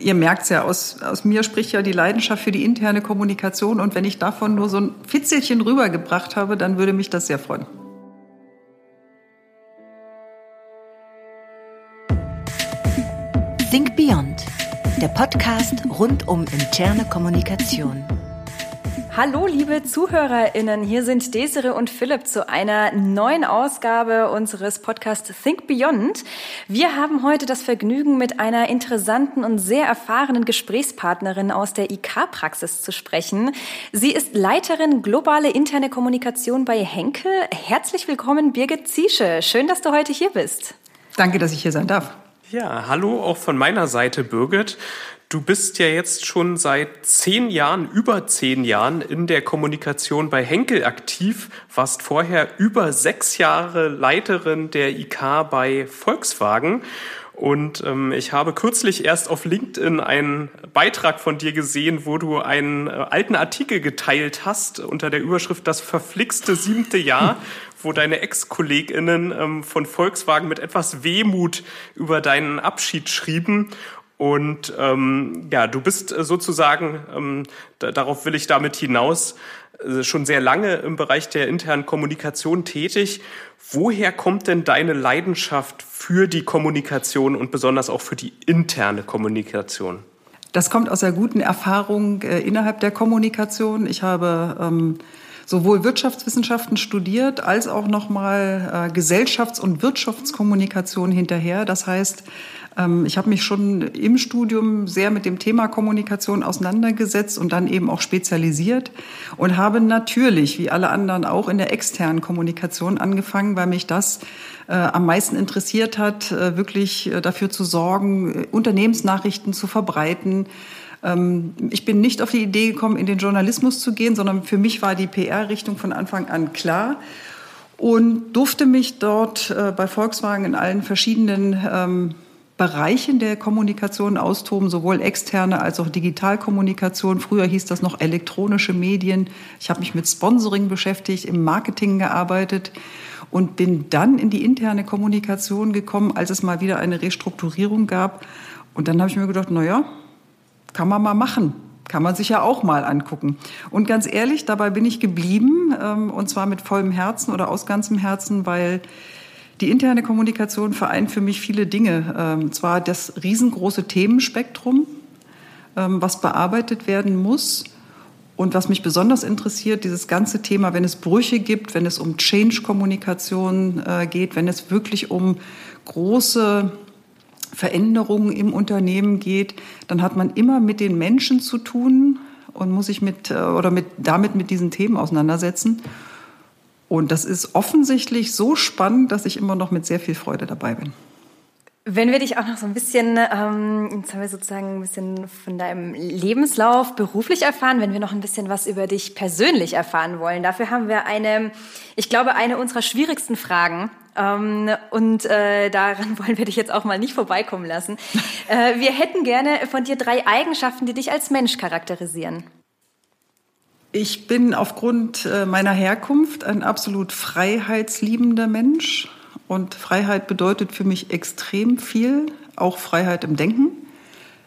Ihr merkt es ja, aus, aus mir spricht ja die Leidenschaft für die interne Kommunikation. Und wenn ich davon nur so ein Fitzelchen rübergebracht habe, dann würde mich das sehr freuen. Think Beyond, der Podcast rund um interne Kommunikation. Hallo, liebe ZuhörerInnen. Hier sind Desire und Philipp zu einer neuen Ausgabe unseres Podcasts Think Beyond. Wir haben heute das Vergnügen, mit einer interessanten und sehr erfahrenen Gesprächspartnerin aus der IK-Praxis zu sprechen. Sie ist Leiterin globale interne Kommunikation bei Henkel. Herzlich willkommen, Birgit Ziesche. Schön, dass du heute hier bist. Danke, dass ich hier sein darf. Ja, hallo auch von meiner Seite, Birgit. Du bist ja jetzt schon seit zehn Jahren, über zehn Jahren in der Kommunikation bei Henkel aktiv, warst vorher über sechs Jahre Leiterin der IK bei Volkswagen. Und ähm, ich habe kürzlich erst auf LinkedIn einen Beitrag von dir gesehen, wo du einen äh, alten Artikel geteilt hast unter der Überschrift Das verflixte siebte Jahr, wo deine Ex-KollegInnen ähm, von Volkswagen mit etwas Wehmut über deinen Abschied schrieben. Und ähm, ja, du bist äh, sozusagen, ähm, da, darauf will ich damit hinaus, äh, schon sehr lange im Bereich der internen Kommunikation tätig. Woher kommt denn deine Leidenschaft für die Kommunikation und besonders auch für die interne Kommunikation? Das kommt aus der guten Erfahrung äh, innerhalb der Kommunikation. Ich habe ähm, sowohl Wirtschaftswissenschaften studiert als auch nochmal äh, Gesellschafts- und Wirtschaftskommunikation hinterher. Das heißt, ich habe mich schon im Studium sehr mit dem Thema Kommunikation auseinandergesetzt und dann eben auch spezialisiert und habe natürlich, wie alle anderen, auch in der externen Kommunikation angefangen, weil mich das äh, am meisten interessiert hat, äh, wirklich äh, dafür zu sorgen, Unternehmensnachrichten zu verbreiten. Ähm, ich bin nicht auf die Idee gekommen, in den Journalismus zu gehen, sondern für mich war die PR-Richtung von Anfang an klar und durfte mich dort bei Volkswagen in allen verschiedenen ähm, Bereichen der Kommunikation austoben, sowohl externe als auch Digitalkommunikation. Früher hieß das noch elektronische Medien. Ich habe mich mit Sponsoring beschäftigt, im Marketing gearbeitet und bin dann in die interne Kommunikation gekommen, als es mal wieder eine Restrukturierung gab. Und dann habe ich mir gedacht, na ja, kann man mal machen. Kann man sich ja auch mal angucken. Und ganz ehrlich, dabei bin ich geblieben, ähm, und zwar mit vollem Herzen oder aus ganzem Herzen, weil die interne Kommunikation vereint für mich viele Dinge. Ähm, zwar das riesengroße Themenspektrum, ähm, was bearbeitet werden muss. Und was mich besonders interessiert, dieses ganze Thema, wenn es Brüche gibt, wenn es um Change-Kommunikation äh, geht, wenn es wirklich um große Veränderungen im Unternehmen geht, dann hat man immer mit den Menschen zu tun und muss sich mit äh, oder mit, damit mit diesen Themen auseinandersetzen. Und das ist offensichtlich so spannend, dass ich immer noch mit sehr viel Freude dabei bin. Wenn wir dich auch noch so ein bisschen, ähm, jetzt haben wir sozusagen ein bisschen von deinem Lebenslauf beruflich erfahren, wenn wir noch ein bisschen was über dich persönlich erfahren wollen. Dafür haben wir eine, ich glaube, eine unserer schwierigsten Fragen. Ähm, und äh, daran wollen wir dich jetzt auch mal nicht vorbeikommen lassen. Äh, wir hätten gerne von dir drei Eigenschaften, die dich als Mensch charakterisieren. Ich bin aufgrund äh, meiner Herkunft ein absolut freiheitsliebender Mensch. Und Freiheit bedeutet für mich extrem viel, auch Freiheit im Denken.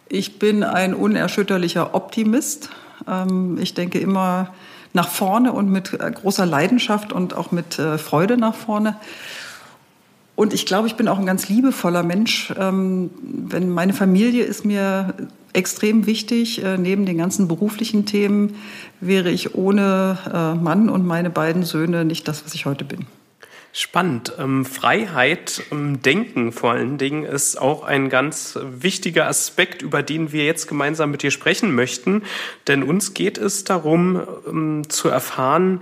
Ich bin ein unerschütterlicher Optimist. Ähm, ich denke immer nach vorne und mit äh, großer Leidenschaft und auch mit äh, Freude nach vorne. Und ich glaube, ich bin auch ein ganz liebevoller Mensch. Ähm, wenn meine Familie ist mir extrem wichtig. Äh, neben den ganzen beruflichen Themen wäre ich ohne äh, Mann und meine beiden Söhne nicht das, was ich heute bin. Spannend. Ähm, Freiheit im Denken vor allen Dingen ist auch ein ganz wichtiger Aspekt, über den wir jetzt gemeinsam mit dir sprechen möchten. Denn uns geht es darum, ähm, zu erfahren,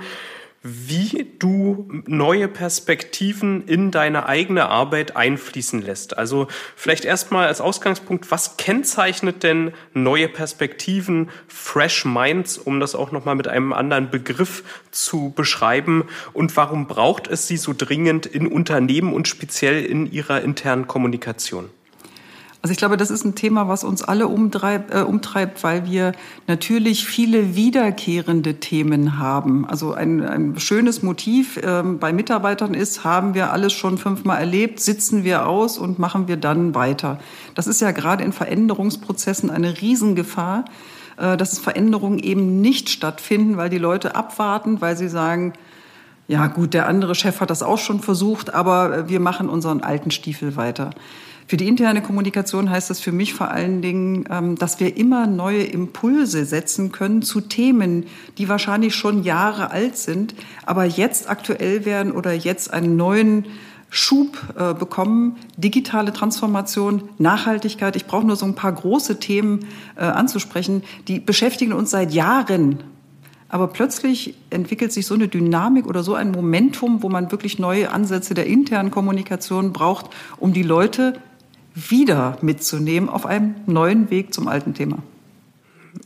wie du neue Perspektiven in deine eigene Arbeit einfließen lässt. Also vielleicht erstmal als Ausgangspunkt, was kennzeichnet denn neue Perspektiven, Fresh Minds, um das auch nochmal mit einem anderen Begriff zu beschreiben und warum braucht es sie so dringend in Unternehmen und speziell in ihrer internen Kommunikation? Also ich glaube, das ist ein Thema, was uns alle umtreibt, äh, umtreibt weil wir natürlich viele wiederkehrende Themen haben. Also ein, ein schönes Motiv äh, bei Mitarbeitern ist, haben wir alles schon fünfmal erlebt, sitzen wir aus und machen wir dann weiter. Das ist ja gerade in Veränderungsprozessen eine Riesengefahr, äh, dass Veränderungen eben nicht stattfinden, weil die Leute abwarten, weil sie sagen, ja gut, der andere Chef hat das auch schon versucht, aber wir machen unseren alten Stiefel weiter. Für die interne Kommunikation heißt das für mich vor allen Dingen, ähm, dass wir immer neue Impulse setzen können zu Themen, die wahrscheinlich schon Jahre alt sind, aber jetzt aktuell werden oder jetzt einen neuen Schub äh, bekommen, digitale Transformation, Nachhaltigkeit. Ich brauche nur so ein paar große Themen äh, anzusprechen. Die beschäftigen uns seit Jahren. Aber plötzlich entwickelt sich so eine Dynamik oder so ein Momentum, wo man wirklich neue Ansätze der internen Kommunikation braucht, um die Leute wieder mitzunehmen auf einem neuen Weg zum alten Thema.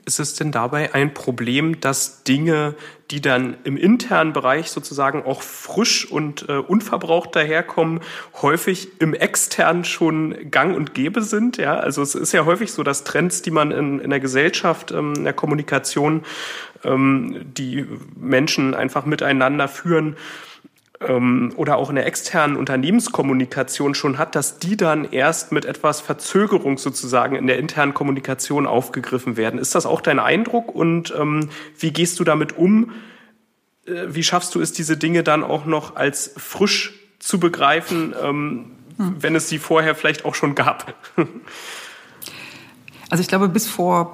Ist es denn dabei ein Problem, dass Dinge, die dann im internen Bereich sozusagen auch frisch und äh, unverbraucht daherkommen, häufig im externen schon gang und gäbe sind? Ja, also es ist ja häufig so, dass Trends, die man in, in der Gesellschaft, ähm, in der Kommunikation, ähm, die Menschen einfach miteinander führen, oder auch in der externen Unternehmenskommunikation schon hat, dass die dann erst mit etwas Verzögerung sozusagen in der internen Kommunikation aufgegriffen werden. Ist das auch dein Eindruck und ähm, wie gehst du damit um? Äh, wie schaffst du es, diese Dinge dann auch noch als frisch zu begreifen, ähm, hm. wenn es sie vorher vielleicht auch schon gab? Also ich glaube, bis vor,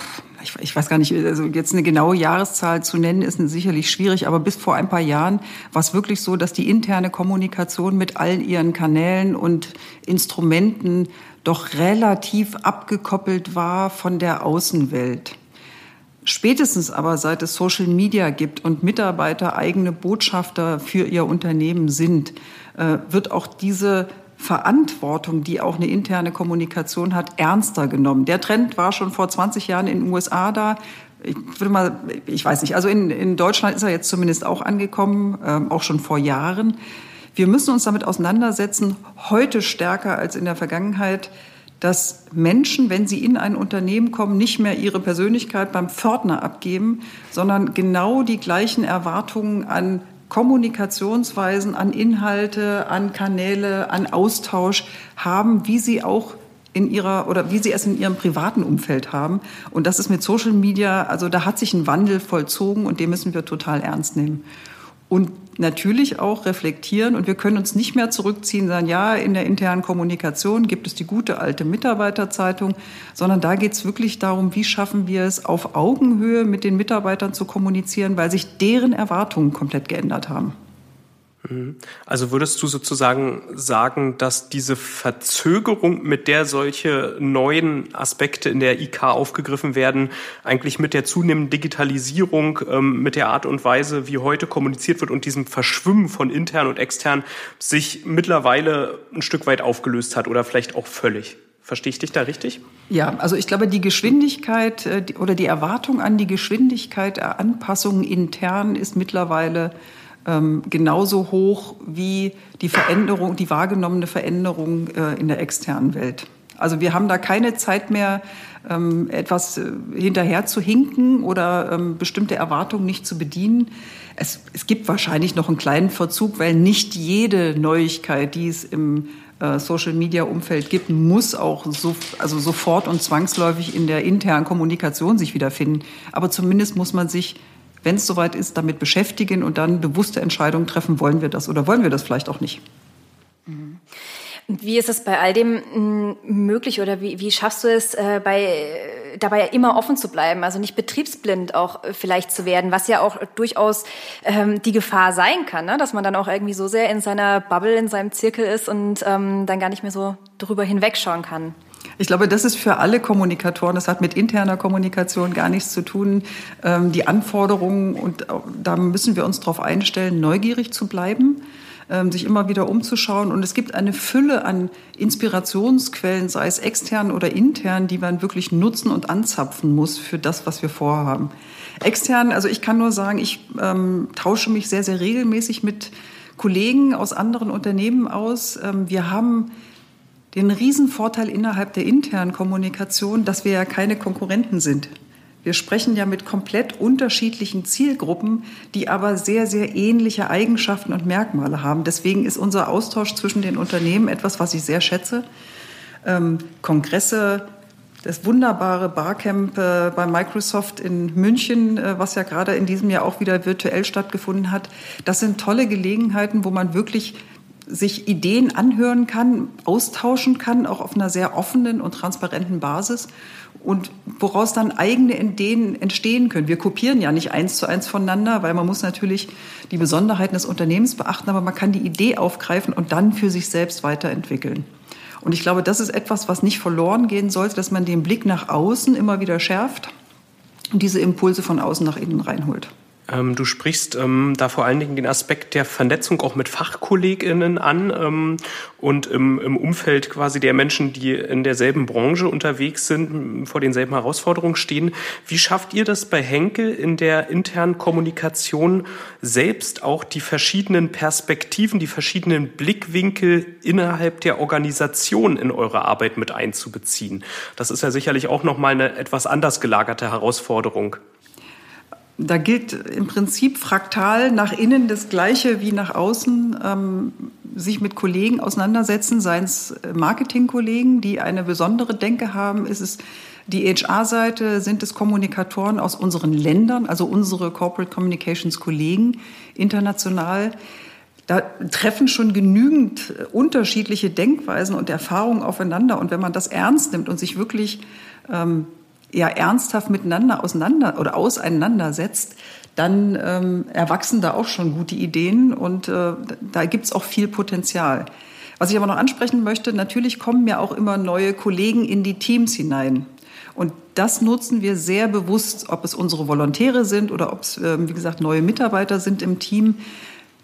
ich, weiß gar nicht, also jetzt eine genaue Jahreszahl zu nennen, ist sicherlich schwierig, aber bis vor ein paar Jahren war es wirklich so, dass die interne Kommunikation mit all ihren Kanälen und Instrumenten doch relativ abgekoppelt war von der Außenwelt. Spätestens aber seit es Social Media gibt und Mitarbeiter eigene Botschafter für ihr Unternehmen sind, äh, wird auch diese Verantwortung, die auch eine interne Kommunikation hat, ernster genommen. Der Trend war schon vor 20 Jahren in den USA da. Ich würde mal, ich weiß nicht, also in, in Deutschland ist er jetzt zumindest auch angekommen, ähm, auch schon vor Jahren. Wir müssen uns damit auseinandersetzen, heute stärker als in der Vergangenheit, dass Menschen, wenn sie in ein Unternehmen kommen, nicht mehr ihre Persönlichkeit beim Pförtner abgeben, sondern genau die gleichen Erwartungen an Kommunikationsweisen, an Inhalte, an Kanäle, an Austausch haben, wie sie auch in ihrer oder wie sie es in ihrem privaten Umfeld haben. Und das ist mit Social Media, also da hat sich ein Wandel vollzogen und den müssen wir total ernst nehmen und natürlich auch reflektieren. Und wir können uns nicht mehr zurückziehen, sagen, ja, in der internen Kommunikation gibt es die gute alte Mitarbeiterzeitung, sondern da geht es wirklich darum, wie schaffen wir es, auf Augenhöhe mit den Mitarbeitern zu kommunizieren, weil sich deren Erwartungen komplett geändert haben. Also würdest du sozusagen sagen, dass diese Verzögerung, mit der solche neuen Aspekte in der IK aufgegriffen werden, eigentlich mit der zunehmenden Digitalisierung, ähm, mit der Art und Weise, wie heute kommuniziert wird und diesem Verschwimmen von intern und extern sich mittlerweile ein Stück weit aufgelöst hat oder vielleicht auch völlig? Verstehe ich dich da richtig? Ja, also ich glaube, die Geschwindigkeit äh, oder die Erwartung an die Geschwindigkeit der Anpassungen intern ist mittlerweile ähm, genauso hoch wie die Veränderung, die wahrgenommene Veränderung äh, in der externen Welt. Also wir haben da keine Zeit mehr, ähm, etwas äh, hinterher zu hinken oder ähm, bestimmte Erwartungen nicht zu bedienen. Es, es gibt wahrscheinlich noch einen kleinen Verzug, weil nicht jede Neuigkeit, die es im äh, Social Media Umfeld gibt, muss auch so, also sofort und zwangsläufig in der internen Kommunikation sich wiederfinden. Aber zumindest muss man sich wenn es soweit ist, damit beschäftigen und dann bewusste Entscheidungen treffen, wollen wir das oder wollen wir das vielleicht auch nicht. Wie ist es bei all dem mm, möglich oder wie, wie schaffst du es, äh, bei, dabei immer offen zu bleiben, also nicht betriebsblind auch äh, vielleicht zu werden, was ja auch durchaus ähm, die Gefahr sein kann, ne? dass man dann auch irgendwie so sehr in seiner Bubble, in seinem Zirkel ist und ähm, dann gar nicht mehr so drüber hinwegschauen kann? Ich glaube, das ist für alle Kommunikatoren, das hat mit interner Kommunikation gar nichts zu tun. Ähm, die Anforderungen, und da müssen wir uns darauf einstellen, neugierig zu bleiben, ähm, sich immer wieder umzuschauen. Und es gibt eine Fülle an Inspirationsquellen, sei es extern oder intern, die man wirklich nutzen und anzapfen muss für das, was wir vorhaben. Extern, also ich kann nur sagen, ich ähm, tausche mich sehr, sehr regelmäßig mit Kollegen aus anderen Unternehmen aus. Ähm, wir haben den Riesenvorteil innerhalb der internen Kommunikation, dass wir ja keine Konkurrenten sind. Wir sprechen ja mit komplett unterschiedlichen Zielgruppen, die aber sehr, sehr ähnliche Eigenschaften und Merkmale haben. Deswegen ist unser Austausch zwischen den Unternehmen etwas, was ich sehr schätze. Ähm, Kongresse, das wunderbare Barcamp äh, bei Microsoft in München, äh, was ja gerade in diesem Jahr auch wieder virtuell stattgefunden hat, das sind tolle Gelegenheiten, wo man wirklich sich Ideen anhören kann, austauschen kann, auch auf einer sehr offenen und transparenten Basis und woraus dann eigene Ideen entstehen können. Wir kopieren ja nicht eins zu eins voneinander, weil man muss natürlich die Besonderheiten des Unternehmens beachten, aber man kann die Idee aufgreifen und dann für sich selbst weiterentwickeln. Und ich glaube, das ist etwas, was nicht verloren gehen sollte, dass man den Blick nach außen immer wieder schärft und diese Impulse von außen nach innen reinholt. Ähm, du sprichst ähm, da vor allen Dingen den Aspekt der Vernetzung auch mit FachkollegInnen an ähm, und im, im, Umfeld quasi der Menschen, die in derselben Branche unterwegs sind, vor denselben Herausforderungen stehen. Wie schafft ihr das bei Henkel in der internen Kommunikation selbst auch die verschiedenen Perspektiven, die verschiedenen Blickwinkel innerhalb der Organisation in eure Arbeit mit einzubeziehen? Das ist ja sicherlich auch nochmal eine etwas anders gelagerte Herausforderung. Da gilt im Prinzip fraktal nach innen das Gleiche wie nach außen. Ähm, sich mit Kollegen auseinandersetzen, seien es Marketingkollegen, die eine besondere Denke haben, ist es die HR-Seite, sind es Kommunikatoren aus unseren Ländern, also unsere Corporate Communications Kollegen international. Da treffen schon genügend unterschiedliche Denkweisen und Erfahrungen aufeinander. Und wenn man das ernst nimmt und sich wirklich ähm, ja ernsthaft miteinander auseinander oder auseinandersetzt, dann ähm, erwachsen da auch schon gute Ideen und äh, da gibt's auch viel Potenzial. Was ich aber noch ansprechen möchte, natürlich kommen ja auch immer neue Kollegen in die Teams hinein. Und das nutzen wir sehr bewusst, ob es unsere Volontäre sind oder ob es, äh, wie gesagt, neue Mitarbeiter sind im Team,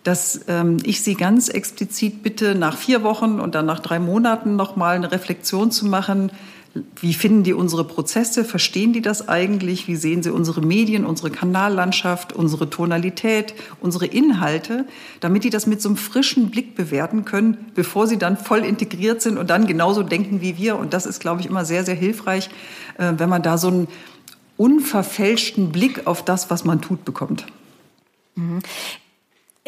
dass ähm, ich sie ganz explizit bitte, nach vier Wochen und dann nach drei Monaten nochmal eine Reflexion zu machen, wie finden die unsere Prozesse? Verstehen die das eigentlich? Wie sehen sie unsere Medien, unsere Kanallandschaft, unsere Tonalität, unsere Inhalte, damit die das mit so einem frischen Blick bewerten können, bevor sie dann voll integriert sind und dann genauso denken wie wir. Und das ist, glaube ich, immer sehr, sehr hilfreich, äh, wenn man da so einen unverfälschten Blick auf das, was man tut, bekommt.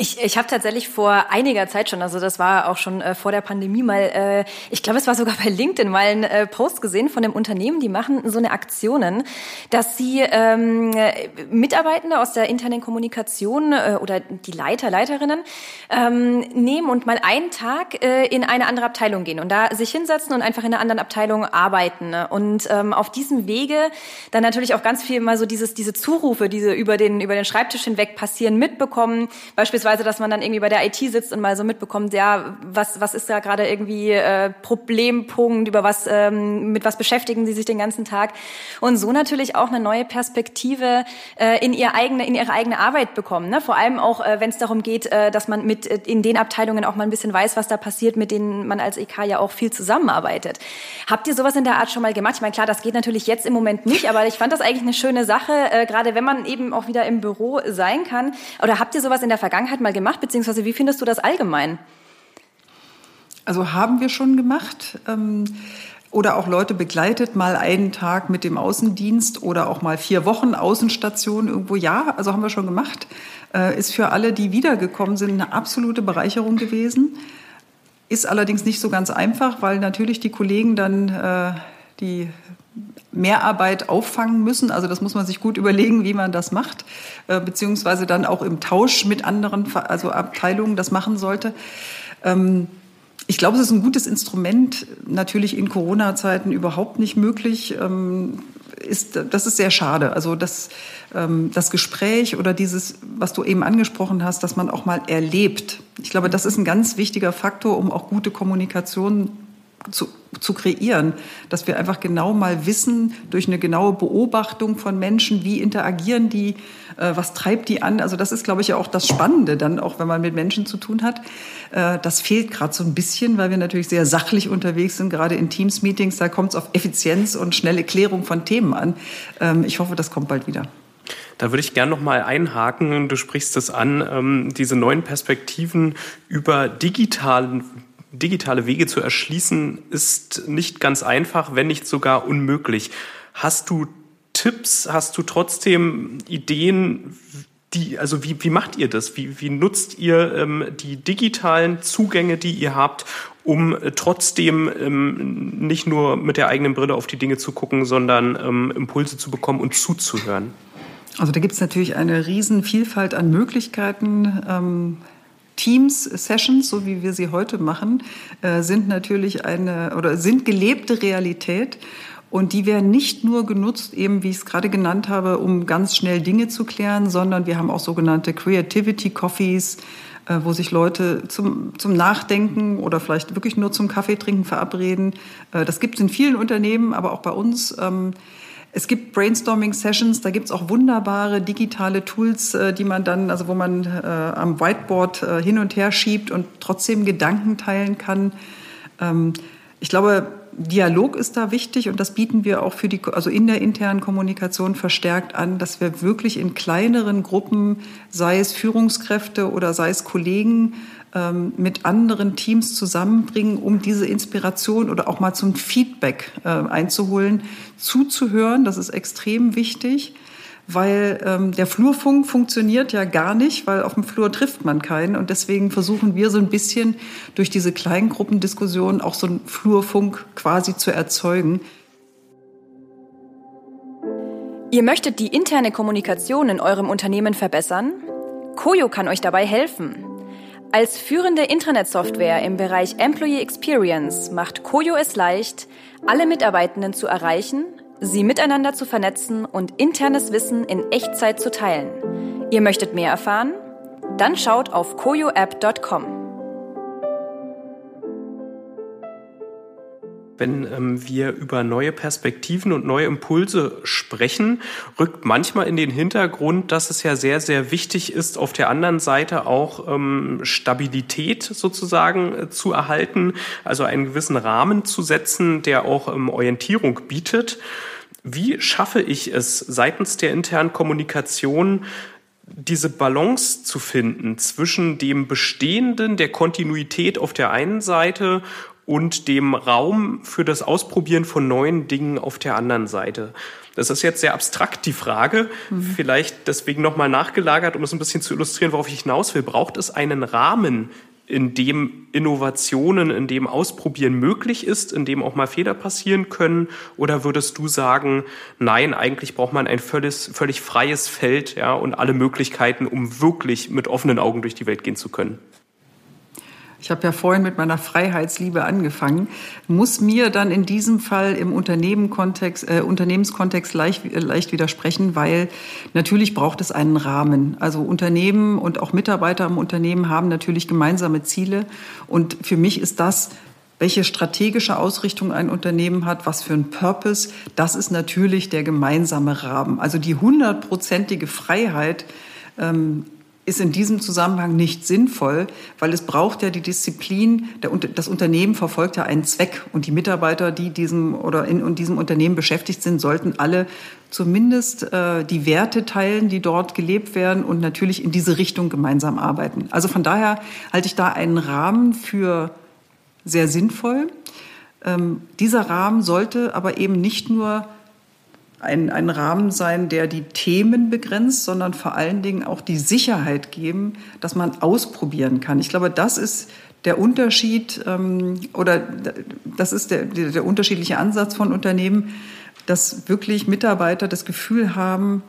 Ich, ich habe tatsächlich vor einiger Zeit schon, also das war auch schon äh, vor der Pandemie mal, äh, ich glaube, es war sogar bei LinkedIn mal ein äh, Post gesehen von dem Unternehmen, die machen so eine Aktionen, dass sie ähm, Mitarbeitende aus der internen Kommunikation äh, oder die Leiter, Leiterinnen ähm, nehmen und mal einen Tag äh, in eine andere Abteilung gehen und da sich hinsetzen und einfach in einer anderen Abteilung arbeiten. Ne? Und ähm, auf diesem Wege dann natürlich auch ganz viel mal so dieses, diese Zurufe, diese über den, über den Schreibtisch hinweg passieren, mitbekommen, beispielsweise beispielsweise, dass man dann irgendwie bei der IT sitzt und mal so mitbekommt, ja, was, was ist da gerade irgendwie äh, Problempunkt, über was, ähm, mit was beschäftigen sie sich den ganzen Tag und so natürlich auch eine neue Perspektive äh, in ihr eigene, in ihre eigene Arbeit bekommen. Ne? Vor allem auch, äh, wenn es darum geht, äh, dass man mit äh, in den Abteilungen auch mal ein bisschen weiß, was da passiert, mit denen man als EK ja auch viel zusammenarbeitet. Habt ihr sowas in der Art schon mal gemacht? Ich meine, klar, das geht natürlich jetzt im Moment nicht, aber ich fand das eigentlich eine schöne Sache, äh, gerade wenn man eben auch wieder im Büro sein kann. Oder habt ihr sowas in der Vergangenheit Vergangenheit mal gemacht, beziehungsweise wie findest du das allgemein? Also haben wir schon gemacht. Ähm oder auch Leute begleitet, mal einen Tag mit dem Außendienst oder auch mal vier Wochen Außenstation irgendwo. Ja, also haben wir schon gemacht. Äh, ist für alle, die wiedergekommen sind, eine absolute Bereicherung gewesen. Ist allerdings nicht so ganz einfach, weil natürlich die Kollegen dann äh, die Mehrarbeit auffangen müssen. Also das muss man sich gut überlegen, wie man das macht, äh, beziehungsweise dann auch im Tausch mit anderen, also Abteilungen das machen sollte. Ähm, ich glaube, es ist ein gutes Instrument, natürlich in Corona-Zeiten überhaupt nicht möglich. Ähm, ist, das ist sehr schade. Also das, ähm, das Gespräch oder dieses, was du eben angesprochen hast, dass man auch mal erlebt. Ich glaube, das ist ein ganz wichtiger Faktor, um auch gute Kommunikation zu, zu kreieren, dass wir einfach genau mal wissen, durch eine genaue Beobachtung von Menschen, wie interagieren die, äh, was treibt die an. Also das ist, glaube ich, ja auch das Spannende dann, auch wenn man mit Menschen zu tun hat. Äh, das fehlt gerade so ein bisschen, weil wir natürlich sehr sachlich unterwegs sind, gerade in Teams-Meetings. Da kommt es auf Effizienz und schnelle Klärung von Themen an. Ähm, ich hoffe, das kommt bald wieder. Da würde ich gerne noch mal einhaken. Du sprichst es an, ähm, diese neuen Perspektiven über digitalen digitale Wege zu erschließen, ist nicht ganz einfach, wenn nicht sogar unmöglich. Hast du Tipps, hast du trotzdem Ideen, die, also wie, wie macht ihr das? Wie, wie nutzt ihr ähm, die digitalen Zugänge, die ihr habt, um trotzdem ähm, nicht nur mit der eigenen Brille auf die Dinge zu gucken, sondern ähm, Impulse zu bekommen und zuzuhören? Also da gibt es natürlich eine riesen Vielfalt an Möglichkeiten. Ähm Teams-Sessions, so wie wir sie heute machen, äh, sind natürlich eine oder sind gelebte Realität. Und die werden nicht nur genutzt, eben wie ich es gerade genannt habe, um ganz schnell Dinge zu klären, sondern wir haben auch sogenannte Creativity Coffees, äh, wo sich Leute zum, zum Nachdenken oder vielleicht wirklich nur zum Kaffeetrinken verabreden. Äh, das gibt es in vielen Unternehmen, aber auch bei uns. Es gibt Brainstorming-Sessions, da gibt es auch wunderbare digitale Tools, äh, die man dann, also wo man äh, am Whiteboard äh, hin und her schiebt und trotzdem Gedanken teilen kann. Ähm, ich glaube, Dialog ist da wichtig und das bieten wir auch für die, also in der internen Kommunikation verstärkt an, dass wir wirklich in kleineren Gruppen, sei es Führungskräfte oder sei es Kollegen, ähm, mit anderen Teams zusammenbringen, um diese Inspiration oder auch mal zum Feedback äh, einzuholen, zuzuhören. Das ist extrem wichtig, weil ähm, der Flurfunk funktioniert ja gar nicht, weil auf dem Flur trifft man keinen. Und deswegen versuchen wir so ein bisschen durch diese Kleingruppendiskussion auch so einen Flurfunk quasi zu erzeugen. Ihr möchtet die interne Kommunikation in eurem Unternehmen verbessern? Koyo kann euch dabei helfen. Als führende Internetsoftware im Bereich Employee Experience macht Koyo es leicht, alle Mitarbeitenden zu erreichen, sie miteinander zu vernetzen und internes Wissen in Echtzeit zu teilen. Ihr möchtet mehr erfahren? Dann schaut auf koyoapp.com. wenn ähm, wir über neue Perspektiven und neue Impulse sprechen, rückt manchmal in den Hintergrund, dass es ja sehr, sehr wichtig ist, auf der anderen Seite auch ähm, Stabilität sozusagen äh, zu erhalten, also einen gewissen Rahmen zu setzen, der auch ähm, Orientierung bietet. Wie schaffe ich es seitens der internen Kommunikation, diese Balance zu finden zwischen dem Bestehenden, der Kontinuität auf der einen Seite und dem Raum für das Ausprobieren von neuen Dingen auf der anderen Seite. Das ist jetzt sehr abstrakt die Frage, mhm. vielleicht deswegen nochmal nachgelagert, um es ein bisschen zu illustrieren, worauf ich hinaus will. Braucht es einen Rahmen, in dem Innovationen, in dem Ausprobieren möglich ist, in dem auch mal Fehler passieren können? Oder würdest du sagen, nein, eigentlich braucht man ein völlig, völlig freies Feld ja, und alle Möglichkeiten, um wirklich mit offenen Augen durch die Welt gehen zu können? Ich habe ja vorhin mit meiner Freiheitsliebe angefangen, muss mir dann in diesem Fall im Unternehmenkontext, äh, Unternehmenskontext leicht, äh, leicht widersprechen, weil natürlich braucht es einen Rahmen. Also Unternehmen und auch Mitarbeiter im Unternehmen haben natürlich gemeinsame Ziele. Und für mich ist das welche strategische Ausrichtung ein Unternehmen hat, was für ein Purpose, das ist natürlich der gemeinsame Rahmen. Also die hundertprozentige Freiheit ähm, ist in diesem Zusammenhang nicht sinnvoll, weil es braucht ja die Disziplin, der, das Unternehmen verfolgt ja einen Zweck und die Mitarbeiter, die diesem oder in, diesem Unternehmen beschäftigt sind, sollten alle zumindest äh, die Werte teilen, die dort gelebt werden und natürlich in diese Richtung gemeinsam arbeiten. Also von daher halte ich da einen Rahmen für sehr sinnvoll. Ähm, dieser Rahmen sollte aber eben nicht nur ein, ein Rahmen sein, der die Themen begrenzt, sondern vor allen Dingen auch die Sicherheit geben, dass man ausprobieren kann. Ich glaube, das ist der Unterschied ähm, oder das ist der, der unterschiedliche Ansatz von Unternehmen, dass wirklich Mitarbeiter das Gefühl haben,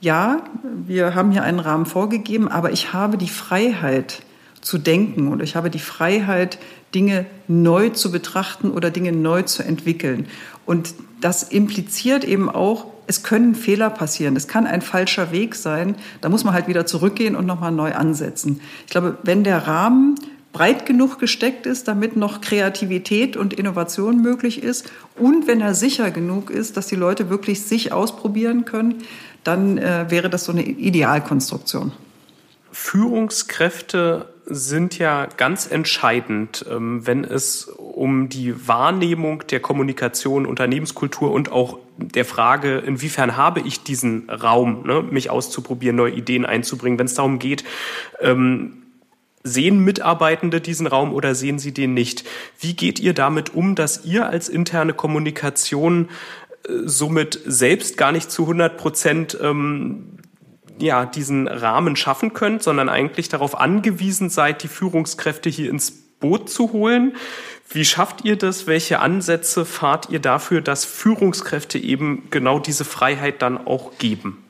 ja, wir haben hier einen Rahmen vorgegeben, aber ich habe die Freiheit zu denken und ich habe die Freiheit, Dinge neu zu betrachten oder Dinge neu zu entwickeln. Und das impliziert eben auch, es können Fehler passieren. Es kann ein falscher Weg sein. Da muss man halt wieder zurückgehen und nochmal neu ansetzen. Ich glaube, wenn der Rahmen breit genug gesteckt ist, damit noch Kreativität und Innovation möglich ist und wenn er sicher genug ist, dass die Leute wirklich sich ausprobieren können, dann äh, wäre das so eine Idealkonstruktion. Führungskräfte sind ja ganz entscheidend, ähm, wenn es um die Wahrnehmung der Kommunikation, Unternehmenskultur und auch der Frage, inwiefern habe ich diesen Raum, ne, mich auszuprobieren, neue Ideen einzubringen, wenn es darum geht, ähm, Sehen Mitarbeitende diesen Raum oder sehen sie den nicht? Wie geht ihr damit um, dass ihr als interne Kommunikation äh, somit selbst gar nicht zu 100 Prozent ähm, ja, diesen Rahmen schaffen könnt, sondern eigentlich darauf angewiesen seid, die Führungskräfte hier ins Boot zu holen. Wie schafft ihr das? Welche Ansätze fahrt ihr dafür, dass Führungskräfte eben genau diese Freiheit dann auch geben?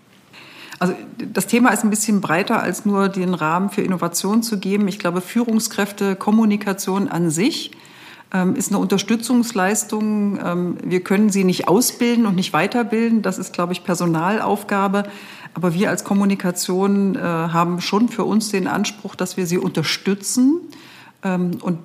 Also das Thema ist ein bisschen breiter als nur den Rahmen für Innovation zu geben. Ich glaube, Führungskräfte, Kommunikation an sich ist eine Unterstützungsleistung. Ähm, wir können sie nicht ausbilden und nicht weiterbilden. Das ist, glaube ich, Personalaufgabe. Aber wir als Kommunikation äh, haben schon für uns den Anspruch, dass wir sie unterstützen ähm, und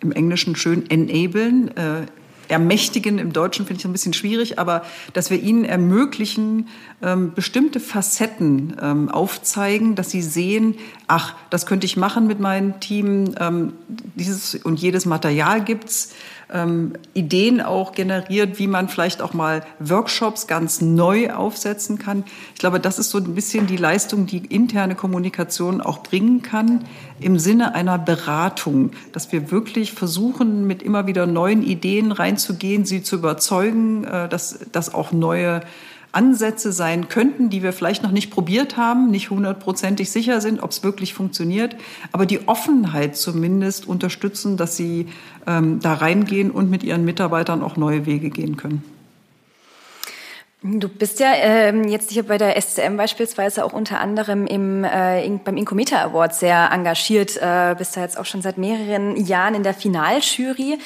im Englischen schön enablen, äh, ermächtigen, im Deutschen finde ich ein bisschen schwierig, aber dass wir ihnen ermöglichen, ähm, bestimmte Facetten ähm, aufzeigen, dass sie sehen, ach, das könnte ich machen mit meinem Team, ähm, dieses und jedes Material gibt's ähm, Ideen auch generiert, wie man vielleicht auch mal Workshops ganz neu aufsetzen kann. Ich glaube, das ist so ein bisschen die Leistung, die interne Kommunikation auch bringen kann im Sinne einer Beratung, dass wir wirklich versuchen, mit immer wieder neuen Ideen reinzugehen, sie zu überzeugen, äh, dass, dass auch neue Ansätze sein könnten, die wir vielleicht noch nicht probiert haben, nicht hundertprozentig sicher sind, ob es wirklich funktioniert, aber die Offenheit zumindest unterstützen, dass sie ähm, da reingehen und mit ihren Mitarbeitern auch neue Wege gehen können. Du bist ja ähm, jetzt hier bei der SCM beispielsweise auch unter anderem im, äh, in, beim Incometer Award sehr engagiert, äh, bist da jetzt auch schon seit mehreren Jahren in der Finaljury.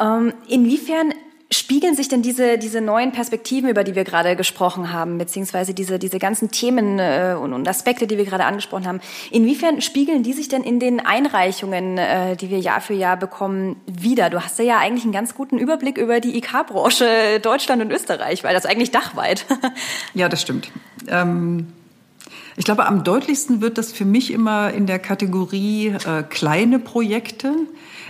Ähm, inwiefern spiegeln sich denn diese, diese neuen Perspektiven, über die wir gerade gesprochen haben, beziehungsweise diese, diese ganzen Themen äh, und, und Aspekte, die wir gerade angesprochen haben, inwiefern spiegeln die sich denn in den Einreichungen, äh, die wir Jahr für Jahr bekommen, wieder? Du hast ja, ja eigentlich einen ganz guten Überblick über die IK-Branche Deutschland und Österreich, weil das eigentlich dachweit. ja, das stimmt. Ähm ich glaube, am deutlichsten wird das für mich immer in der Kategorie äh, kleine Projekte.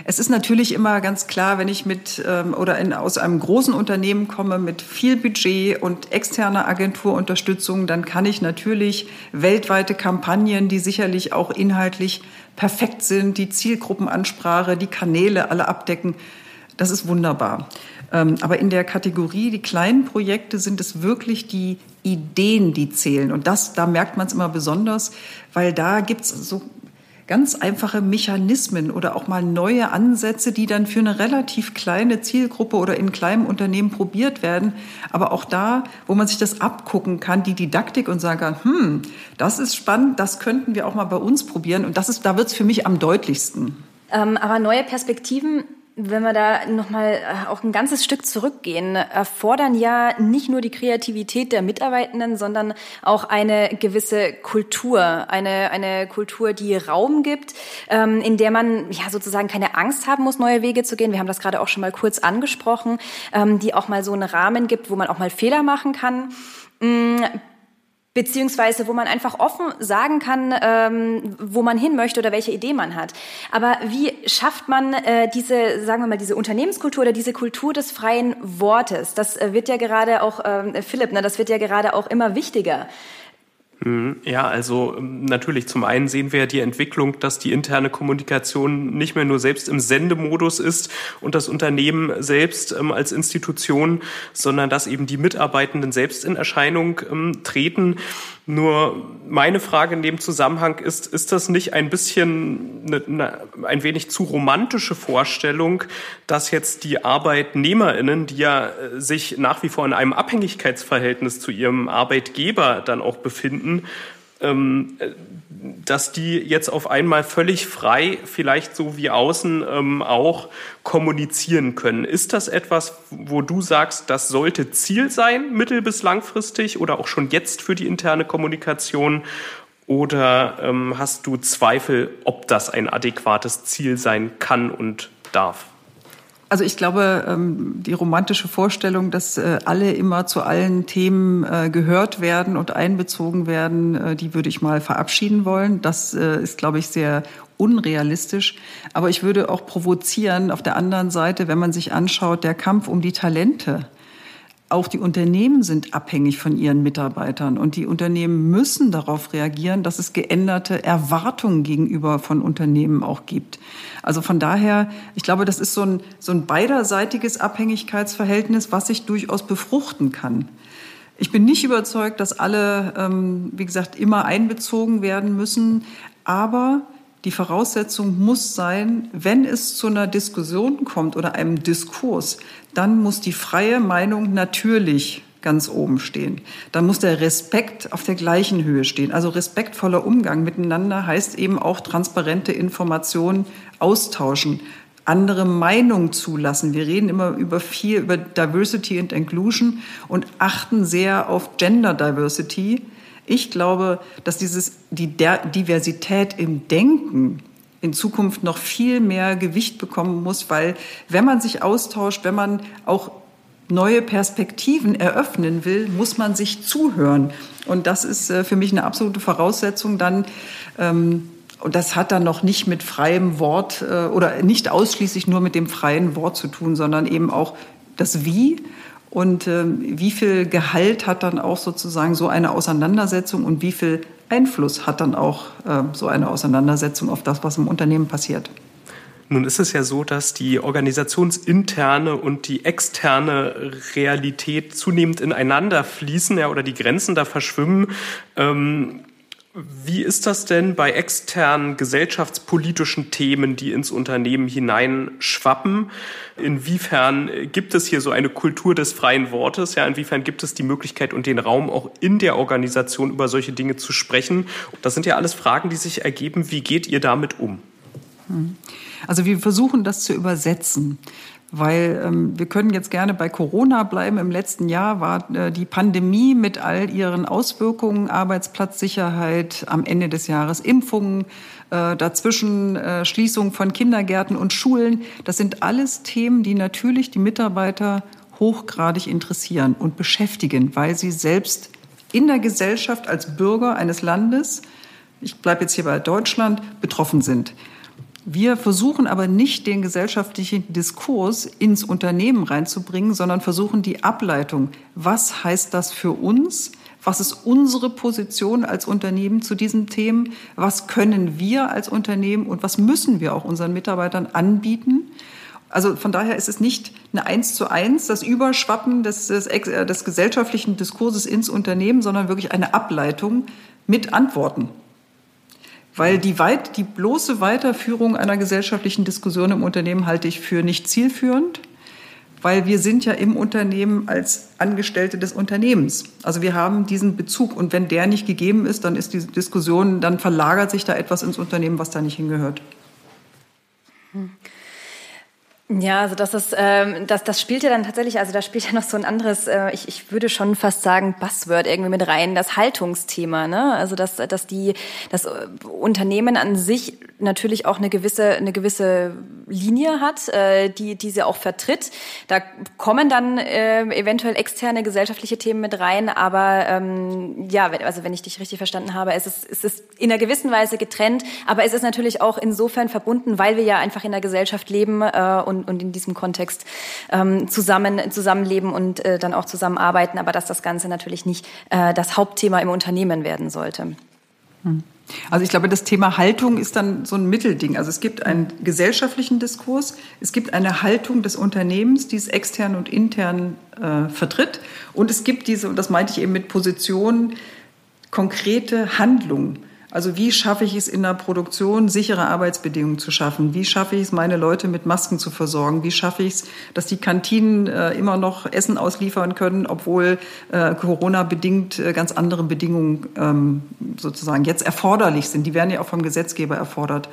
Es ist natürlich immer ganz klar, wenn ich mit ähm, oder in, aus einem großen Unternehmen komme mit viel Budget und externer Agenturunterstützung, dann kann ich natürlich weltweite Kampagnen, die sicherlich auch inhaltlich perfekt sind, die Zielgruppenansprache, die Kanäle alle abdecken. Das ist wunderbar. Ähm, aber in der Kategorie, die kleinen Projekte sind es wirklich die Ideen, die zählen. Und das, da merkt man es immer besonders, weil da gibt es so ganz einfache Mechanismen oder auch mal neue Ansätze, die dann für eine relativ kleine Zielgruppe oder in kleinem Unternehmen probiert werden. Aber auch da, wo man sich das abgucken kann, die Didaktik und sagen kann, hm, das ist spannend, das könnten wir auch mal bei uns probieren. Und das ist, da wird es für mich am deutlichsten. Ähm, aber neue Perspektiven wenn wir da nochmal äh, auch ein ganzes Stück zurückgehen, erfordern ja nicht nur die Kreativität der Mitarbeitenden, sondern auch eine gewisse Kultur, eine, eine Kultur, die Raum gibt, ähm, in der man ja sozusagen keine Angst haben muss, neue Wege zu gehen. Wir haben das gerade auch schon mal kurz angesprochen, ähm, die auch mal so einen Rahmen gibt, wo man auch mal Fehler machen kann mm, beziehungsweise wo man einfach offen sagen kann, ähm, wo man hin möchte oder welche Idee man hat. Aber wie schafft man äh, diese, sagen wir mal, diese Unternehmenskultur oder diese Kultur des freien Wortes? Das äh, wird ja gerade auch, ähm, Philipp, ne, das wird ja gerade auch immer wichtiger. Mhm. Ja, also ähm, natürlich zum einen sehen wir die Entwicklung, dass die interne Kommunikation nicht mehr nur selbst im Sendemodus ist und das Unternehmen selbst ähm, als Institution, sondern dass eben die Mitarbeitenden selbst in Erscheinung ähm, treten. Nur meine Frage in dem Zusammenhang ist, ist das nicht ein bisschen eine, eine, ein wenig zu romantische Vorstellung, dass jetzt die ArbeitnehmerInnen, die ja äh, sich nach wie vor in einem Abhängigkeitsverhältnis zu ihrem Arbeitgeber dann auch befinden, ähm, dass die jetzt auf einmal völlig frei, vielleicht so wie außen ähm, auch, kommunizieren können. Ist das etwas, wo du sagst, das sollte Ziel sein, mittel- bis langfristig oder auch schon jetzt für die interne Kommunikation? Oder ähm, hast du Zweifel, ob das ein adäquates Ziel sein kann und darf? Also ich glaube, ähm, die romantische Vorstellung, dass äh, alle immer zu allen Themen äh, gehört werden und einbezogen werden, äh, die würde ich mal verabschieden wollen. Das ist, glaube ich, sehr unrealistisch. Aber ich würde auch provozieren auf der anderen Seite, wenn man sich anschaut, der Kampf um die Talente auch die Unternehmen sind abhängig von ihren Mitarbeitern und die Unternehmen müssen darauf reagieren, dass es geänderte Erwartungen gegenüber von Unternehmen auch gibt. Also von daher, ich glaube, das ist so ein, so ein beiderseitiges Abhängigkeitsverhältnis, was sich durchaus befruchten kann. Ich bin nicht überzeugt, dass alle, ähm, wie gesagt, immer einbezogen werden müssen, aber die Voraussetzung muss sein, wenn es zu einer Diskussion kommt oder einem Diskurs, dann muss die freie Meinung natürlich ganz oben stehen. Dann muss der Respekt auf der gleichen Höhe stehen. Also respektvoller Umgang miteinander heißt eben auch transparente Informationen austauschen, andere Meinungen zulassen. Wir reden immer über viel über Diversity and Inclusion und achten sehr auf Gender Diversity. Ich glaube, dass dieses, die Diversität im Denken in Zukunft noch viel mehr Gewicht bekommen muss, weil wenn man sich austauscht, wenn man auch neue Perspektiven eröffnen will, muss man sich zuhören. Und das ist äh, für mich eine absolute Voraussetzung dann. Ähm, und das hat dann noch nicht mit freiem Wort äh, oder nicht ausschließlich nur mit dem freien Wort zu tun, sondern eben auch das Wie und äh, wie viel Gehalt hat dann auch sozusagen so eine Auseinandersetzung und wie viel Einfluss hat dann auch äh, so eine Auseinandersetzung auf das, was im Unternehmen passiert? Nun ist es ja so, dass die organisationsinterne und die externe Realität zunehmend ineinander fließen ja, oder die Grenzen da verschwimmen. Ähm, wie ist das denn bei externen gesellschaftspolitischen Themen, die ins Unternehmen hineinschwappen? Inwiefern gibt es hier so eine Kultur des freien Wortes? Ja, inwiefern gibt es die Möglichkeit und den Raum, auch in der Organisation über solche Dinge zu sprechen? Das sind ja alles Fragen, die sich ergeben. Wie geht ihr damit um? Hm. Also wir versuchen das zu übersetzen weil ähm, wir können jetzt gerne bei Corona bleiben. Im letzten Jahr war äh, die Pandemie mit all ihren Auswirkungen, Arbeitsplatzsicherheit, am Ende des Jahres Impfungen, äh, dazwischen äh, Schließung von Kindergärten und Schulen. Das sind alles Themen, die natürlich die Mitarbeiter hochgradig interessieren und beschäftigen, weil sie selbst in der Gesellschaft als Bürger eines Landes, ich bleibe jetzt hier bei Deutschland, betroffen sind. Wir versuchen aber nicht den gesellschaftlichen Diskurs ins Unternehmen reinzubringen, sondern versuchen die Ableitung. Was heißt das für uns? Was ist unsere Position als Unternehmen zu diesen Themen? Was können wir als Unternehmen und was müssen wir auch unseren Mitarbeitern anbieten? Also von daher ist es nicht eine Eins zu eins, das Überschwappen des, des, des gesellschaftlichen Diskurses ins Unternehmen, sondern wirklich eine Ableitung mit Antworten. Weil die, weit, die bloße Weiterführung einer gesellschaftlichen Diskussion im Unternehmen halte ich für nicht zielführend, weil wir sind ja im Unternehmen als Angestellte des Unternehmens. Also wir haben diesen Bezug und wenn der nicht gegeben ist, dann ist diese Diskussion, dann verlagert sich da etwas ins Unternehmen, was da nicht hingehört. Hm. Ja, also das ist, ähm, das, das spielt ja dann tatsächlich, also da spielt ja noch so ein anderes, äh, ich, ich würde schon fast sagen, Buzzword irgendwie mit rein, das Haltungsthema, ne? Also dass, dass die, das Unternehmen an sich natürlich auch eine gewisse, eine gewisse Linie hat, äh, die, die sie auch vertritt. Da kommen dann äh, eventuell externe gesellschaftliche Themen mit rein, aber ähm, ja, also wenn ich dich richtig verstanden habe, es ist, es ist in einer gewissen Weise getrennt, aber es ist natürlich auch insofern verbunden, weil wir ja einfach in der Gesellschaft leben äh, und und, in diesem Kontext ähm, zusammen, zusammenleben und äh, dann auch zusammenarbeiten, aber dass das Ganze natürlich nicht äh, das Hauptthema im Unternehmen werden sollte. Hm. Also ich glaube, das Thema Haltung ist dann so ein Mittelding. Also es gibt einen gesellschaftlichen Diskurs, es gibt eine Haltung des Unternehmens, die es extern und intern äh, vertritt. Und es gibt diese, und das meinte ich eben mit Positionen, konkrete Handlungen. Also wie schaffe ich es in der Produktion, sichere Arbeitsbedingungen zu schaffen? Wie schaffe ich es, meine Leute mit Masken zu versorgen? Wie schaffe ich es, dass die Kantinen äh, immer noch Essen ausliefern können, obwohl äh, Corona-bedingt äh, ganz andere Bedingungen ähm, sozusagen jetzt erforderlich sind? Die werden ja auch vom Gesetzgeber erfordert.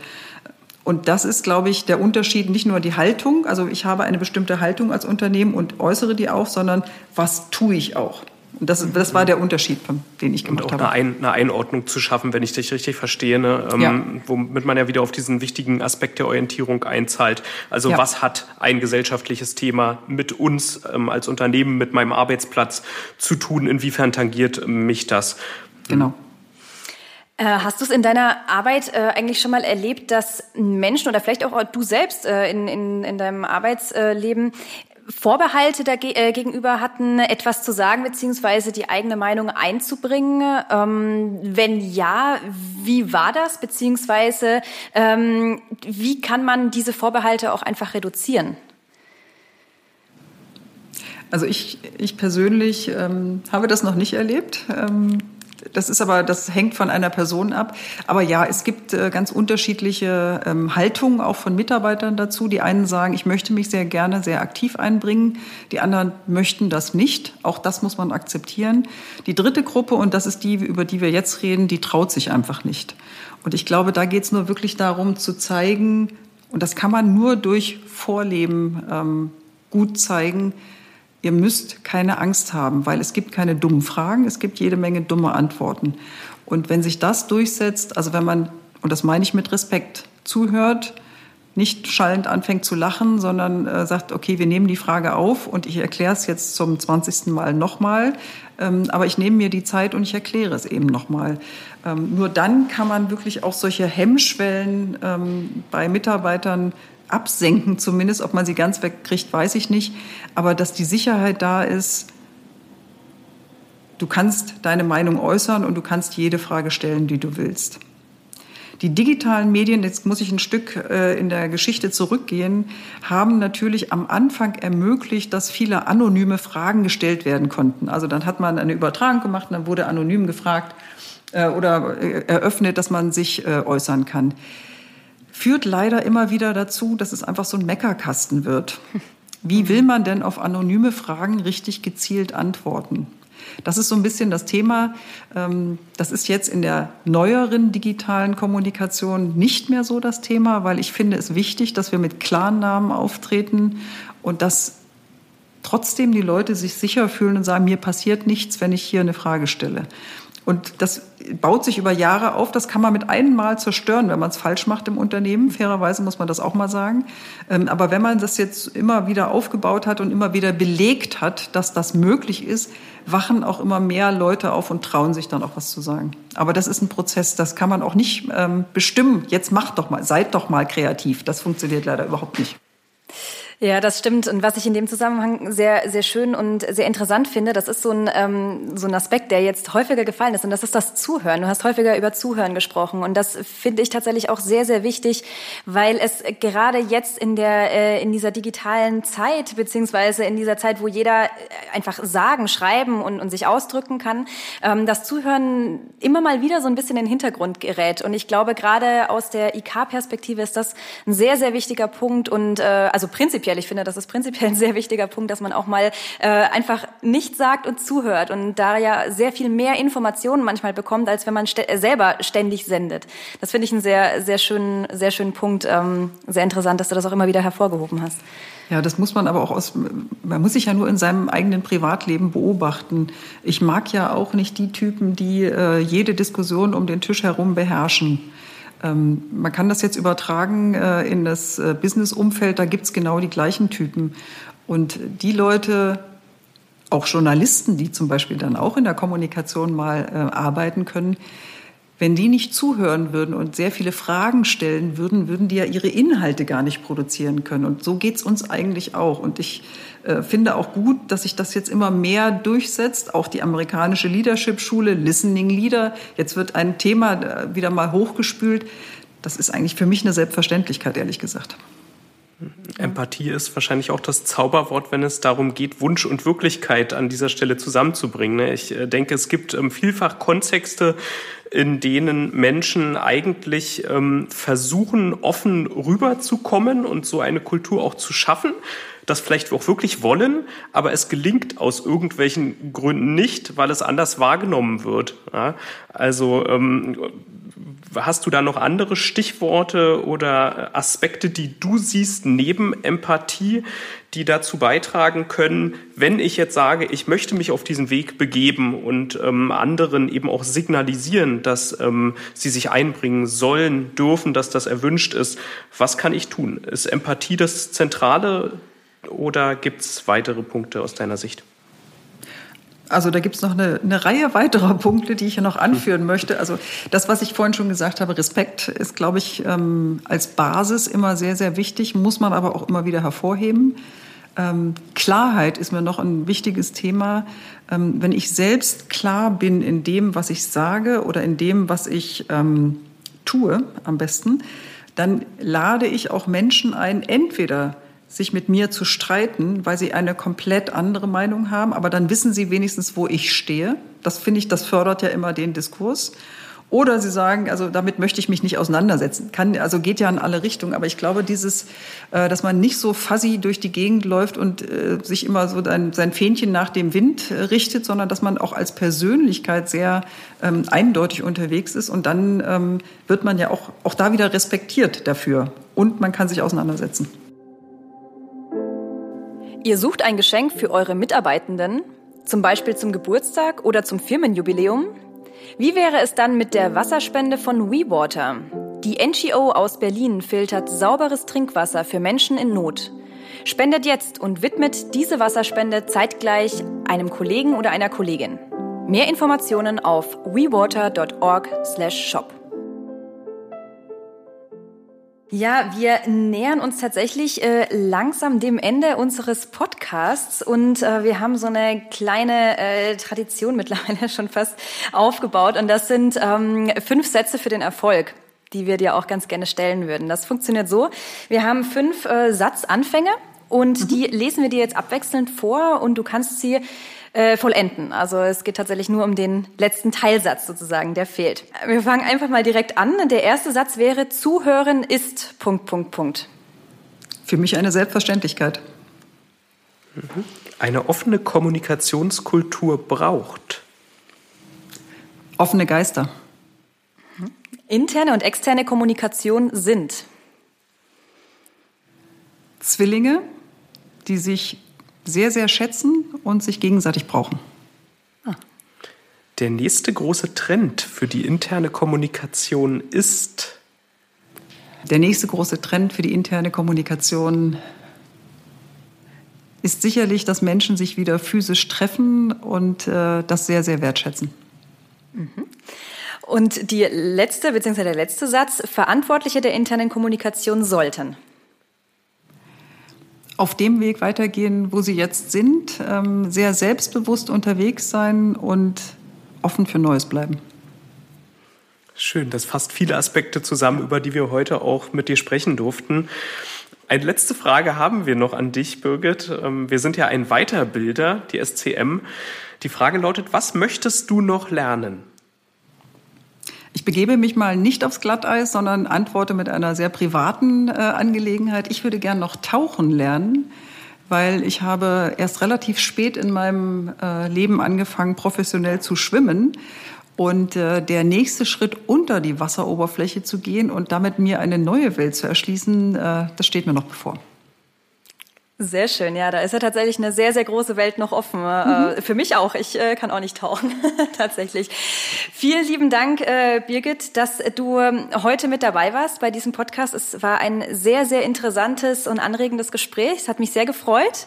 Und das ist, glaube ich, der Unterschied, nicht nur die Haltung, also ich habe eine bestimmte Haltung als Unternehmen und äußere die auch, sondern was tue ich auch? Und das, das war der Unterschied, den ich gemacht und auch habe. Eine, eine Einordnung zu schaffen, wenn ich dich richtig verstehe, ne? ähm, ja. womit man ja wieder auf diesen wichtigen Aspekt der Orientierung einzahlt. Also ja. was hat ein gesellschaftliches Thema mit uns ähm, als Unternehmen, mit meinem Arbeitsplatz zu tun? Inwiefern tangiert mich das? Genau. Äh, hast du es in deiner Arbeit äh, eigentlich schon mal erlebt, dass Menschen oder vielleicht auch du selbst äh, in, in, in deinem Arbeitsleben Vorbehalte äh, hatten, etwas zu sagen beziehungsweise die eigene Meinung einzubringen? Ähm, wenn ja, wie war das? Beziehungsweise ähm, wie kann man diese Vorbehalte auch einfach reduzieren? Also ich, ich persönlich ähm, habe das noch nicht erlebt. Das ist aber, das hängt von einer Person ab. Aber ja, es gibt äh, ganz unterschiedliche ähm, Haltungen auch von Mitarbeitern dazu. Die einen sagen, ich möchte mich sehr gerne sehr aktiv einbringen. Die anderen möchten das nicht. Auch das muss man akzeptieren. Die dritte Gruppe, und das ist die, über die wir jetzt reden, die traut sich einfach nicht. Und ich glaube, da geht es nur wirklich darum zu zeigen, und das kann man nur durch Vorleben ähm, gut zeigen, Ihr müsst keine Angst haben, weil es gibt keine dummen Fragen, es gibt jede Menge dumme Antworten. Und wenn sich das durchsetzt, also wenn man, und das meine ich mit Respekt, zuhört, nicht schallend anfängt zu lachen, sondern äh, sagt, okay, wir nehmen die Frage auf und ich erkläre es jetzt zum 20. Mal nochmal, ähm, aber ich nehme mir die Zeit und ich erkläre es eben nochmal. Ähm, nur dann kann man wirklich auch solche Hemmschwellen ähm, bei Mitarbeitern absenken zumindest. Ob man sie ganz wegkriegt, weiß ich nicht. Aber dass die Sicherheit da ist, du kannst deine Meinung äußern und du kannst jede Frage stellen, die du willst. Die digitalen Medien, jetzt muss ich ein Stück äh, in der Geschichte zurückgehen, haben natürlich am Anfang ermöglicht, dass viele anonyme Fragen gestellt werden konnten. Also dann hat man eine Übertragung gemacht, dann wurde anonym gefragt äh, oder äh, eröffnet, dass man sich äußern kann führt leider immer wieder dazu, dass es einfach so ein Meckerkasten wird. Wie will man denn auf anonyme Fragen richtig gezielt antworten? Das ist so ein bisschen das Thema. Ähm, das ist jetzt in der neueren digitalen Kommunikation nicht mehr so das Thema, weil ich finde es wichtig, dass wir mit klaren Namen auftreten und dass trotzdem die Leute sich sicher fühlen und sagen, mir passiert nichts, wenn ich hier eine Frage stelle. Und das baut sich über Jahre auf. Das kann man mit einem Mal zerstören, wenn man es falsch macht im Unternehmen. Fairerweise muss man das auch mal sagen. Ähm, aber wenn man das jetzt immer wieder aufgebaut hat und immer wieder belegt hat, dass das möglich ist, wachen auch immer mehr Leute auf und trauen sich dann auch was zu sagen. Aber das ist ein Prozess, das kann man auch nicht ähm, bestimmen. Jetzt macht doch mal, seid doch mal kreativ. Das funktioniert leider überhaupt nicht. Ja, das stimmt. Und was ich in dem Zusammenhang sehr, sehr schön und sehr interessant finde, das ist so ein, ähm, so ein Aspekt, der jetzt häufiger gefallen ist. Und das ist das Zuhören. Du hast häufiger über Zuhören gesprochen. Und das finde ich tatsächlich auch sehr, sehr wichtig, weil es gerade jetzt in der, äh, in dieser digitalen Zeit, beziehungsweise in dieser Zeit, wo jeder äh, einfach sagen, schreiben und, und sich ausdrücken kann, ähm, das Zuhören immer mal wieder so ein bisschen in den Hintergrund gerät. Und ich glaube, gerade aus der IK-Perspektive ist das ein sehr, sehr wichtiger Punkt und, äh, also prinzipiell prinzipiell. Ich finde, das ist prinzipiell ein sehr wichtiger Punkt, dass man auch mal äh, einfach nicht sagt und zuhört und da ja sehr viel mehr Informationen manchmal bekommt, als wenn man st selber ständig sendet. Das finde ich einen sehr, sehr schönen, sehr schönen Punkt. Ähm, sehr interessant, dass du das auch immer wieder hervorgehoben hast. Ja, das muss man aber auch aus, man muss sich ja nur in seinem eigenen Privatleben beobachten. Ich mag ja auch nicht die Typen, die äh, jede Diskussion um den Tisch herum beherrschen. Ähm, man kann das jetzt übertragen äh, in das äh, Business-Umfeld, da gibt's genau die gleichen Typen. Und die Leute, auch Journalisten, die zum Beispiel dann auch in der Kommunikation mal äh, arbeiten können, wenn die nicht zuhören würden und sehr viele Fragen stellen würden, würden die ja ihre Inhalte gar nicht produzieren können. Und so geht's uns eigentlich auch. Und ich äh, finde auch gut, dass sich das jetzt immer mehr durchsetzt. Auch die amerikanische Leadership-Schule, Listening Leader. Jetzt wird ein Thema äh, wieder mal hochgespült. Das ist eigentlich für mich eine Selbstverständlichkeit, ehrlich gesagt. Empathie ist wahrscheinlich auch das Zauberwort, wenn es darum geht, Wunsch und Wirklichkeit an dieser Stelle zusammenzubringen. Ne? Ich äh, denke, es gibt ähm, vielfach Kontexte, in denen Menschen eigentlich ähm, versuchen, offen rüberzukommen und so eine Kultur auch zu schaffen das vielleicht auch wirklich wollen, aber es gelingt aus irgendwelchen Gründen nicht, weil es anders wahrgenommen wird. Ja? Also ähm, Hast du da noch andere Stichworte oder Aspekte, die du siehst neben Empathie, die dazu beitragen können, wenn ich jetzt sage, ich möchte mich auf diesen Weg begeben und ähm, anderen eben auch signalisieren, dass ähm, sie sich einbringen sollen, dürfen, dass das erwünscht ist. Was kann ich tun? Ist Empathie das Zentrale oder gibt es weitere Punkte aus deiner Sicht? Also da gibt es noch eine, eine, Reihe weiterer Punkte, die ich hier noch anführen möchte. Also das, was ich vorhin schon gesagt habe, Respekt ist, glaube ich, ähm, als Basis immer sehr, sehr wichtig, muss man aber auch immer wieder hervorheben. Ähm, Klarheit ist mir noch ein wichtiges Thema. Ähm, wenn ich selbst klar bin in dem, was ich sage oder in dem, was ich ähm, tue, am besten, dann lade ich auch Menschen ein, entweder sich mit mir zu streiten, weil sie eine komplett andere Meinung haben, aber dann wissen sie wenigstens, wo ich stehe. Das finde ich, das fördert ja immer den Diskurs. Oder sie sagen, also damit möchte ich mich nicht auseinandersetzen. Kann, also geht ja in alle Richtungen. Aber ich glaube, dieses, äh, dass man nicht so fuzzy durch die Gegend läuft und äh, sich immer so ein, sein Fähnchen nach dem Wind äh, richtet, sondern dass man auch als Persönlichkeit sehr ähm, eindeutig unterwegs ist. Und dann ähm, wird man ja auch, auch da wieder respektiert dafür. Und man kann sich auseinandersetzen. Ihr sucht ein Geschenk für eure Mitarbeitenden, zum Beispiel zum Geburtstag oder zum Firmenjubiläum? Wie wäre es dann mit der Wasserspende von WeWater? Die NGO aus Berlin filtert sauberes Trinkwasser für Menschen in Not. Spendet jetzt und widmet diese Wasserspende zeitgleich einem Kollegen oder einer Kollegin. Mehr Informationen auf wewater.org/shop. Ja, wir nähern uns tatsächlich äh, langsam dem Ende unseres Podcasts und äh, wir haben so eine kleine äh, Tradition mittlerweile schon fast aufgebaut und das sind ähm, fünf Sätze für den Erfolg die wir dir auch ganz gerne stellen würden. Das funktioniert so. Wir haben fünf äh, Satzanfänge und mhm. die lesen wir dir jetzt abwechselnd vor und du kannst sie äh, vollenden. Also es geht tatsächlich nur um den letzten Teilsatz sozusagen, der fehlt. Wir fangen einfach mal direkt an. Der erste Satz wäre, zuhören ist Punkt, Punkt, Punkt. Für mich eine Selbstverständlichkeit. Mhm. Eine offene Kommunikationskultur braucht. Offene Geister. Mhm. Interne und externe Kommunikation sind. Zwillinge, die sich sehr, sehr schätzen und sich gegenseitig brauchen. Ah. Der nächste große Trend für die interne Kommunikation ist? Der nächste große Trend für die interne Kommunikation ist sicherlich, dass Menschen sich wieder physisch treffen und äh, das sehr, sehr wertschätzen. Mhm. Und die letzte, beziehungsweise der letzte Satz, Verantwortliche der internen Kommunikation sollten auf dem Weg weitergehen, wo sie jetzt sind, ähm, sehr selbstbewusst unterwegs sein und offen für Neues bleiben. Schön, das fasst viele Aspekte zusammen, über die wir heute auch mit dir sprechen durften. Eine letzte Frage haben wir noch an dich, Birgit. Ähm, wir sind ja ein Weiterbilder, die SCM. Die Frage lautet, was möchtest du noch lernen? Ich begebe mich mal nicht aufs Glatteis, sondern antworte mit einer sehr privaten äh, Angelegenheit. Ich würde gern noch tauchen lernen, weil ich habe erst relativ spät in meinem äh, Leben angefangen, professionell zu schwimmen. Und äh, der nächste Schritt unter die Wasseroberfläche zu gehen und damit mir eine neue Welt zu erschließen, äh, das steht mir noch bevor. Sehr schön, ja, da ist ja tatsächlich eine sehr, sehr große Welt noch offen. Äh, mhm. Für mich auch. Ich äh, kann auch nicht tauchen, tatsächlich. Vielen lieben Dank, äh, Birgit, dass du ähm, heute mit dabei warst bei diesem Podcast. Es war ein sehr, sehr interessantes und anregendes Gespräch. Es hat mich sehr gefreut.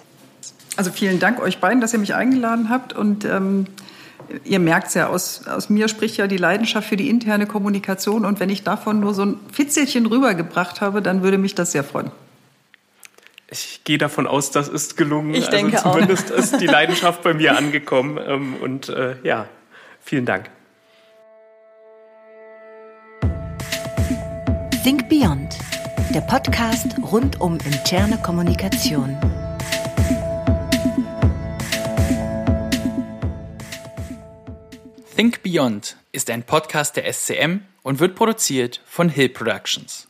Also vielen Dank euch beiden, dass ihr mich eingeladen habt und ähm ihr merkt es ja, aus, aus mir spricht ja die Leidenschaft für die interne Kommunikation. Und wenn ich davon nur so ein Fitzelchen rübergebracht habe, dann würde mich das sehr freuen. Ich gehe davon aus, das ist gelungen. Ich denke also zumindest auch. ist die Leidenschaft bei mir angekommen. Ähm, und äh, ja, vielen Dank. Think Beyond, der Podcast rund um interne Kommunikation. Think Beyond ist ein Podcast der SCM und wird produziert von Hill Productions.